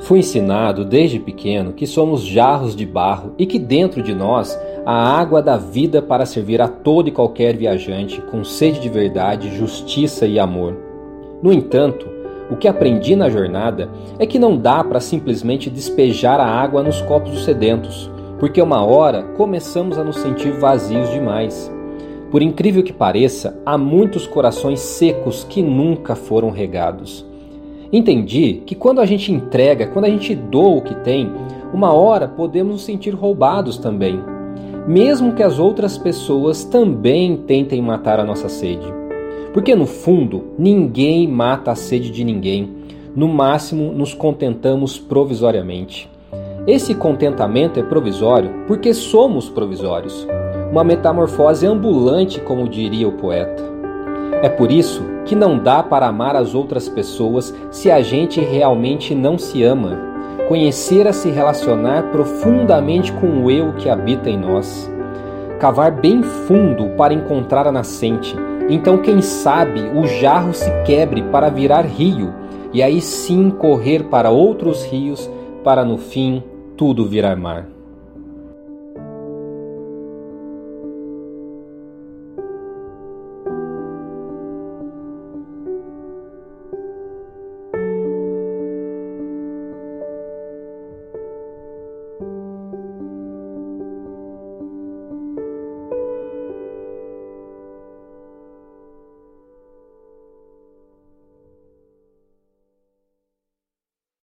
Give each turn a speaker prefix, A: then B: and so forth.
A: Fui ensinado desde pequeno que somos jarros de barro e que dentro de nós há água da vida para servir a todo e qualquer viajante com sede de verdade, justiça e amor. No entanto, o que aprendi na jornada é que não dá para simplesmente despejar a água nos copos sedentos, porque uma hora começamos a nos sentir vazios demais. Por incrível que pareça, há muitos corações secos que nunca foram regados. Entendi que quando a gente entrega, quando a gente doa o que tem, uma hora podemos nos sentir roubados também, mesmo que as outras pessoas também tentem matar a nossa sede. Porque no fundo, ninguém mata a sede de ninguém, no máximo nos contentamos provisoriamente. Esse contentamento é provisório porque somos provisórios, uma metamorfose ambulante, como diria o poeta. É por isso que não dá para amar as outras pessoas se a gente realmente não se ama. Conhecer a se relacionar profundamente com o eu que habita em nós. Cavar bem fundo para encontrar a nascente. Então, quem sabe, o jarro se quebre para virar rio, e aí sim correr para outros rios, para no fim tudo virar mar.